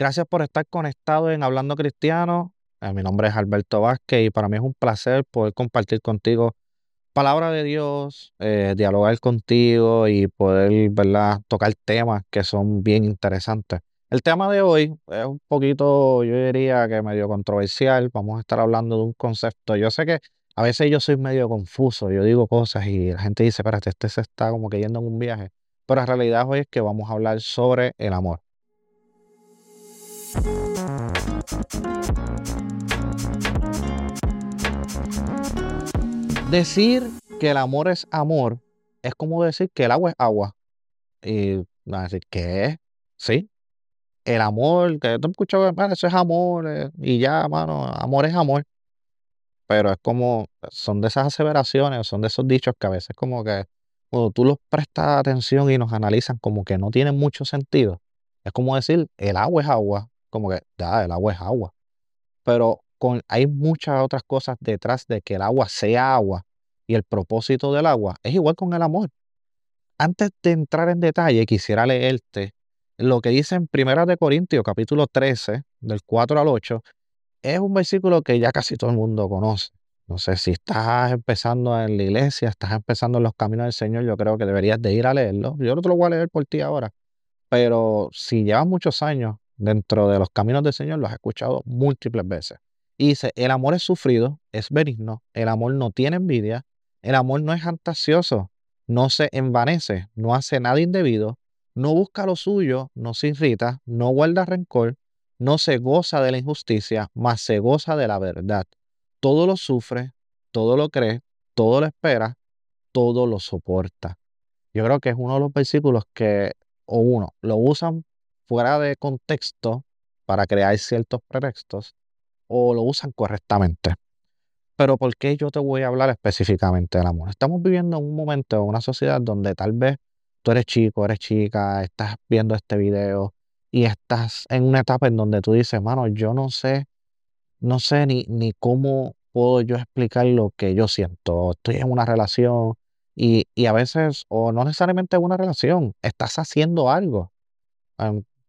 Gracias por estar conectado en Hablando Cristiano. Eh, mi nombre es Alberto Vázquez y para mí es un placer poder compartir contigo palabra de Dios, eh, dialogar contigo y poder, ¿verdad?, tocar temas que son bien interesantes. El tema de hoy es un poquito, yo diría que medio controversial. Vamos a estar hablando de un concepto. Yo sé que a veces yo soy medio confuso, yo digo cosas y la gente dice, espérate, este se está como que yendo en un viaje. Pero la realidad hoy es que vamos a hablar sobre el amor. Decir que el amor es amor es como decir que el agua es agua. Y van a decir, ¿qué? Sí, el amor, que tú escuchado, eso es amor, eh, y ya, mano, amor es amor. Pero es como, son de esas aseveraciones, son de esos dichos que a veces como que cuando tú los prestas atención y nos analizan como que no tienen mucho sentido. Es como decir, el agua es agua, como que, ya, el agua es agua. Pero con, hay muchas otras cosas detrás de que el agua sea agua y el propósito del agua es igual con el amor. Antes de entrar en detalle, quisiera leerte lo que dice en Primera de Corintios, capítulo 13, del 4 al 8, es un versículo que ya casi todo el mundo conoce. No sé si estás empezando en la iglesia, estás empezando en los caminos del Señor, yo creo que deberías de ir a leerlo. Yo no te lo voy a leer por ti ahora, pero si llevas muchos años dentro de los caminos del Señor, lo has escuchado múltiples veces. Dice, el amor es sufrido, es benigno, el amor no tiene envidia, el amor no es fantasioso, no se envanece, no hace nada indebido, no busca lo suyo, no se irrita, no guarda rencor, no se goza de la injusticia, mas se goza de la verdad. Todo lo sufre, todo lo cree, todo lo espera, todo lo soporta. Yo creo que es uno de los versículos que, o uno, lo usan fuera de contexto para crear ciertos pretextos, o lo usan correctamente. Pero ¿por qué yo te voy a hablar específicamente del amor? Estamos viviendo en un momento, en una sociedad donde tal vez tú eres chico, eres chica, estás viendo este video y estás en una etapa en donde tú dices, mano, yo no sé, no sé ni, ni cómo puedo yo explicar lo que yo siento. Estoy en una relación y, y a veces, o no necesariamente en una relación, estás haciendo algo.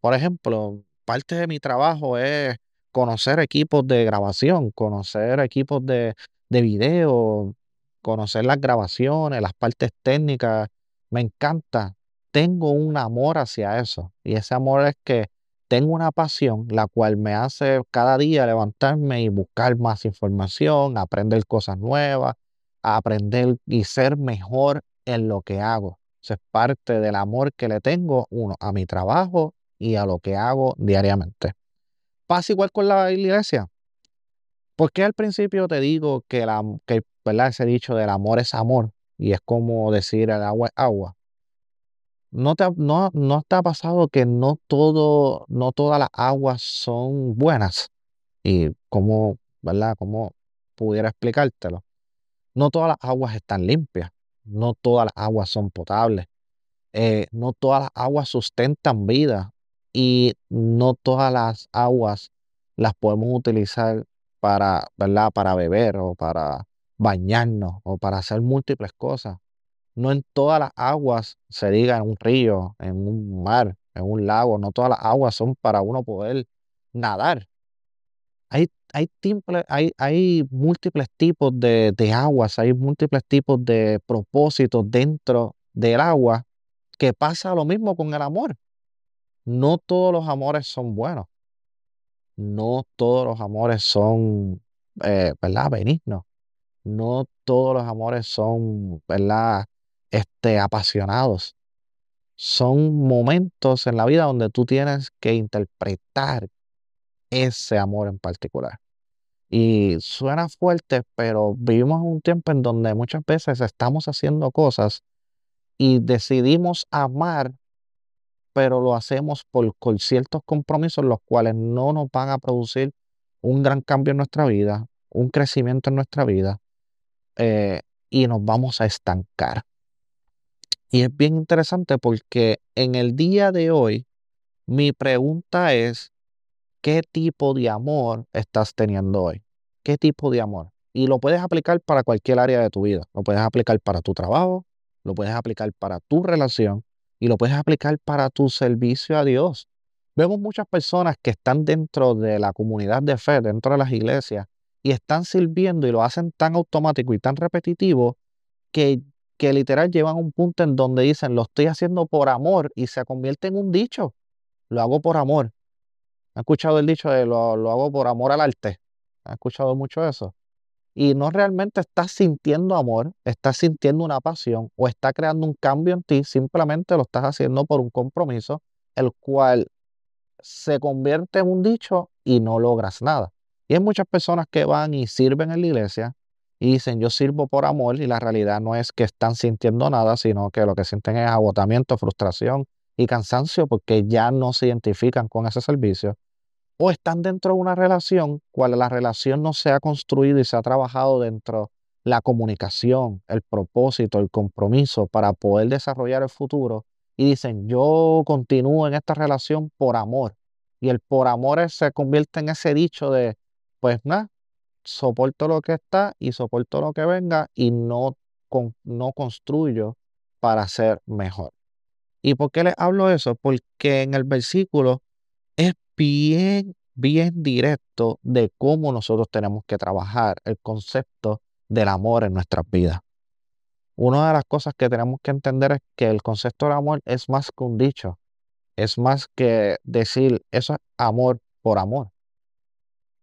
Por ejemplo, parte de mi trabajo es conocer equipos de grabación, conocer equipos de, de video, conocer las grabaciones, las partes técnicas me encanta, tengo un amor hacia eso. Y ese amor es que tengo una pasión, la cual me hace cada día levantarme y buscar más información, aprender cosas nuevas, aprender y ser mejor en lo que hago. Eso es parte del amor que le tengo, uno, a mi trabajo y a lo que hago diariamente. Pasa igual con la iglesia. ¿Por qué al principio te digo que, la, que ¿verdad? ese dicho del amor es amor? y es como decir el agua es agua. ¿No te, no, no está pasado que no todo, no todas las aguas son buenas? Y cómo, ¿verdad? ¿Cómo pudiera explicártelo? No todas las aguas están limpias, no todas las aguas son potables, eh, no todas las aguas sustentan vida y no todas las aguas las podemos utilizar para, ¿verdad? Para beber o para bañarnos o para hacer múltiples cosas. No en todas las aguas se diga en un río, en un mar, en un lago, no todas las aguas son para uno poder nadar. Hay, hay, hay, hay múltiples tipos de, de aguas, hay múltiples tipos de propósitos dentro del agua que pasa lo mismo con el amor. No todos los amores son buenos. No todos los amores son, eh, ¿verdad? Benignos no todos los amores son, ¿verdad? Este, apasionados. Son momentos en la vida donde tú tienes que interpretar ese amor en particular. Y suena fuerte, pero vivimos un tiempo en donde muchas veces estamos haciendo cosas y decidimos amar, pero lo hacemos por, ciertos compromisos los cuales no nos van a producir un gran cambio en nuestra vida, un crecimiento en nuestra vida, eh, y nos vamos a estancar. Y es bien interesante porque en el día de hoy, mi pregunta es, ¿qué tipo de amor estás teniendo hoy? ¿Qué tipo de amor? Y lo puedes aplicar para cualquier área de tu vida. Lo puedes aplicar para tu trabajo, lo puedes aplicar para tu relación y lo puedes aplicar para tu servicio a Dios. Vemos muchas personas que están dentro de la comunidad de fe, dentro de las iglesias, y están sirviendo y lo hacen tan automático y tan repetitivo que, que literal llevan un punto en donde dicen, lo estoy haciendo por amor y se convierte en un dicho, lo hago por amor. ¿Han escuchado el dicho de lo, lo hago por amor al arte? ¿Han escuchado mucho eso? Y no realmente estás sintiendo amor, estás sintiendo una pasión o está creando un cambio en ti, simplemente lo estás haciendo por un compromiso, el cual se convierte en un dicho y no logras nada. Y hay muchas personas que van y sirven en la iglesia y dicen yo sirvo por amor y la realidad no es que están sintiendo nada, sino que lo que sienten es agotamiento, frustración y cansancio porque ya no se identifican con ese servicio. O están dentro de una relación cual la relación no se ha construido y se ha trabajado dentro la comunicación, el propósito, el compromiso para poder desarrollar el futuro y dicen, yo continúo en esta relación por amor. Y el por amor se convierte en ese dicho de, pues nada, soporto lo que está y soporto lo que venga y no, no construyo para ser mejor. ¿Y por qué les hablo eso? Porque en el versículo es bien, bien directo de cómo nosotros tenemos que trabajar el concepto del amor en nuestras vidas. Una de las cosas que tenemos que entender es que el concepto del amor es más que un dicho, es más que decir eso es amor por amor.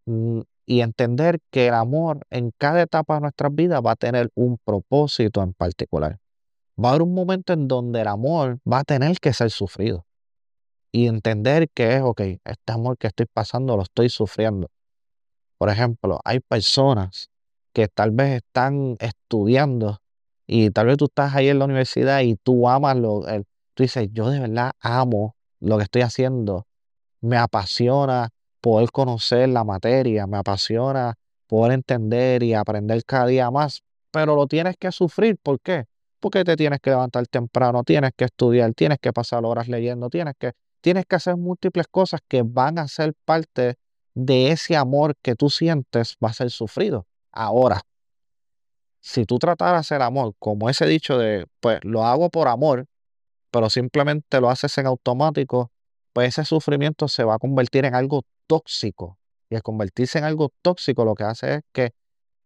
Mm, y entender que el amor en cada etapa de nuestras vidas va a tener un propósito en particular. Va a haber un momento en donde el amor va a tener que ser sufrido. Y entender que es, ok, este amor que estoy pasando lo estoy sufriendo. Por ejemplo, hay personas que tal vez están estudiando y tal vez tú estás ahí en la universidad y tú amas lo, el, tú dices, yo de verdad amo lo que estoy haciendo, me apasiona poder conocer la materia, me apasiona poder entender y aprender cada día más, pero lo tienes que sufrir, ¿por qué? Porque te tienes que levantar temprano, tienes que estudiar, tienes que pasar horas leyendo, tienes que, tienes que hacer múltiples cosas que van a ser parte de ese amor que tú sientes, va a ser sufrido. Ahora, si tú trataras el amor como ese dicho de, pues lo hago por amor, pero simplemente lo haces en automático, pues ese sufrimiento se va a convertir en algo tóxico. Y al convertirse en algo tóxico, lo que hace es que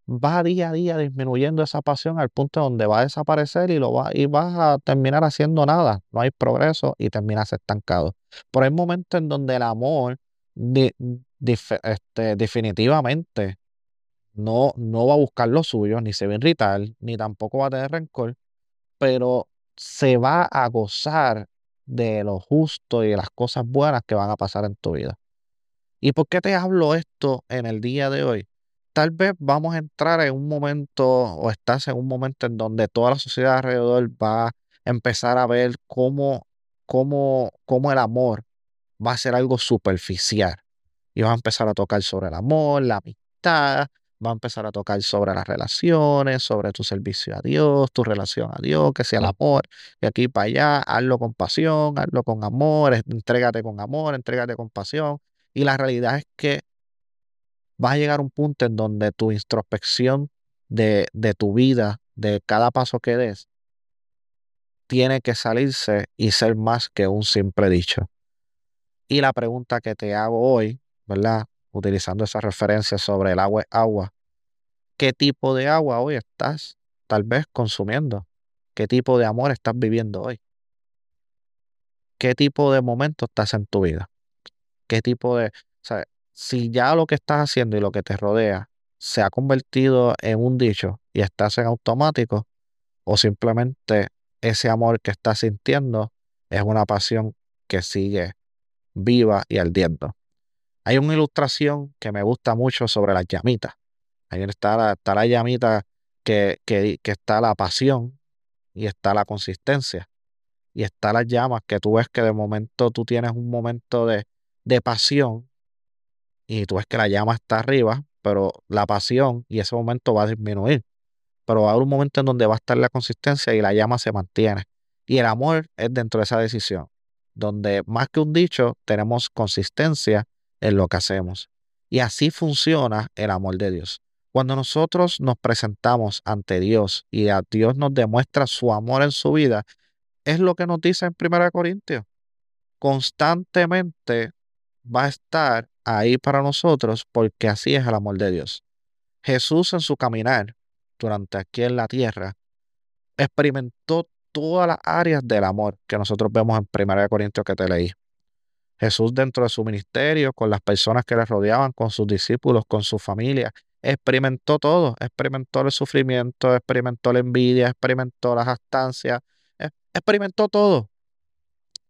va día a día disminuyendo esa pasión al punto donde va a desaparecer y, lo va, y vas a terminar haciendo nada. No hay progreso y terminas estancado. Pero hay momentos en donde el amor este, definitivamente no, no va a buscar lo suyo, ni se va a irritar, ni tampoco va a tener rencor, pero se va a gozar de lo justo y de las cosas buenas que van a pasar en tu vida. ¿Y por qué te hablo esto en el día de hoy? Tal vez vamos a entrar en un momento o estás en un momento en donde toda la sociedad alrededor va a empezar a ver cómo, cómo, cómo el amor va a ser algo superficial. Y va a empezar a tocar sobre el amor, la amistad, va a empezar a tocar sobre las relaciones, sobre tu servicio a Dios, tu relación a Dios, que sea el amor, de aquí para allá, hazlo con pasión, hazlo con amor, entrégate con amor, entrégate con pasión. Y la realidad es que vas a llegar un punto en donde tu introspección de, de tu vida, de cada paso que des, tiene que salirse y ser más que un simple dicho. Y la pregunta que te hago hoy, ¿verdad? utilizando esa referencia sobre el agua es agua, ¿qué tipo de agua hoy estás tal vez consumiendo? ¿Qué tipo de amor estás viviendo hoy? ¿Qué tipo de momento estás en tu vida? ¿Qué tipo de... O si ya lo que estás haciendo y lo que te rodea se ha convertido en un dicho y estás en automático, o simplemente ese amor que estás sintiendo es una pasión que sigue viva y ardiendo. Hay una ilustración que me gusta mucho sobre las llamitas. Ahí está la, está la llamita que, que, que está la pasión y está la consistencia. Y está las llamas que tú ves que de momento tú tienes un momento de, de pasión y tú ves que la llama está arriba, pero la pasión y ese momento va a disminuir. Pero va a haber un momento en donde va a estar la consistencia y la llama se mantiene. Y el amor es dentro de esa decisión, donde más que un dicho, tenemos consistencia en lo que hacemos. Y así funciona el amor de Dios. Cuando nosotros nos presentamos ante Dios y a Dios nos demuestra su amor en su vida, es lo que nos dice en 1 Corintios. Constantemente va a estar ahí para nosotros porque así es el amor de Dios. Jesús en su caminar durante aquí en la tierra experimentó todas las áreas del amor que nosotros vemos en 1 Corintios que te leí. Jesús dentro de su ministerio, con las personas que le rodeaban, con sus discípulos, con su familia, experimentó todo, experimentó el sufrimiento, experimentó la envidia, experimentó las astancias, e, experimentó todo,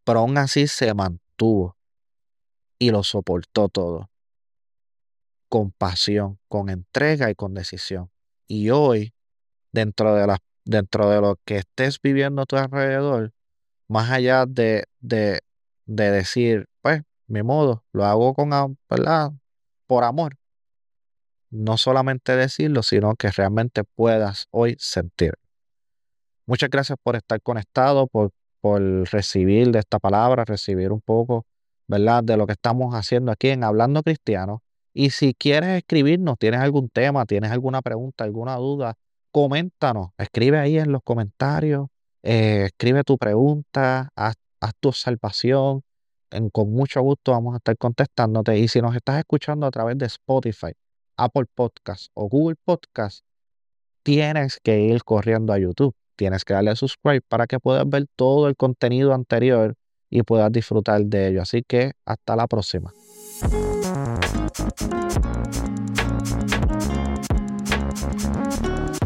pero aún así se mantuvo y lo soportó todo, con pasión, con entrega y con decisión. Y hoy, dentro de, dentro de lo que estés viviendo a tu alrededor, más allá de, de, de decir, pues, mi modo, lo hago con, ¿verdad? Por amor no solamente decirlo, sino que realmente puedas hoy sentir. Muchas gracias por estar conectado, por, por recibir de esta palabra, recibir un poco, ¿verdad?, de lo que estamos haciendo aquí en Hablando Cristiano. Y si quieres escribirnos, tienes algún tema, tienes alguna pregunta, alguna duda, coméntanos, escribe ahí en los comentarios, eh, escribe tu pregunta, haz, tu observación. con mucho gusto vamos a estar contestándote. Y si nos estás escuchando a través de Spotify, Apple Podcast o Google Podcast, tienes que ir corriendo a YouTube. Tienes que darle a subscribe para que puedas ver todo el contenido anterior y puedas disfrutar de ello. Así que hasta la próxima. Thank you.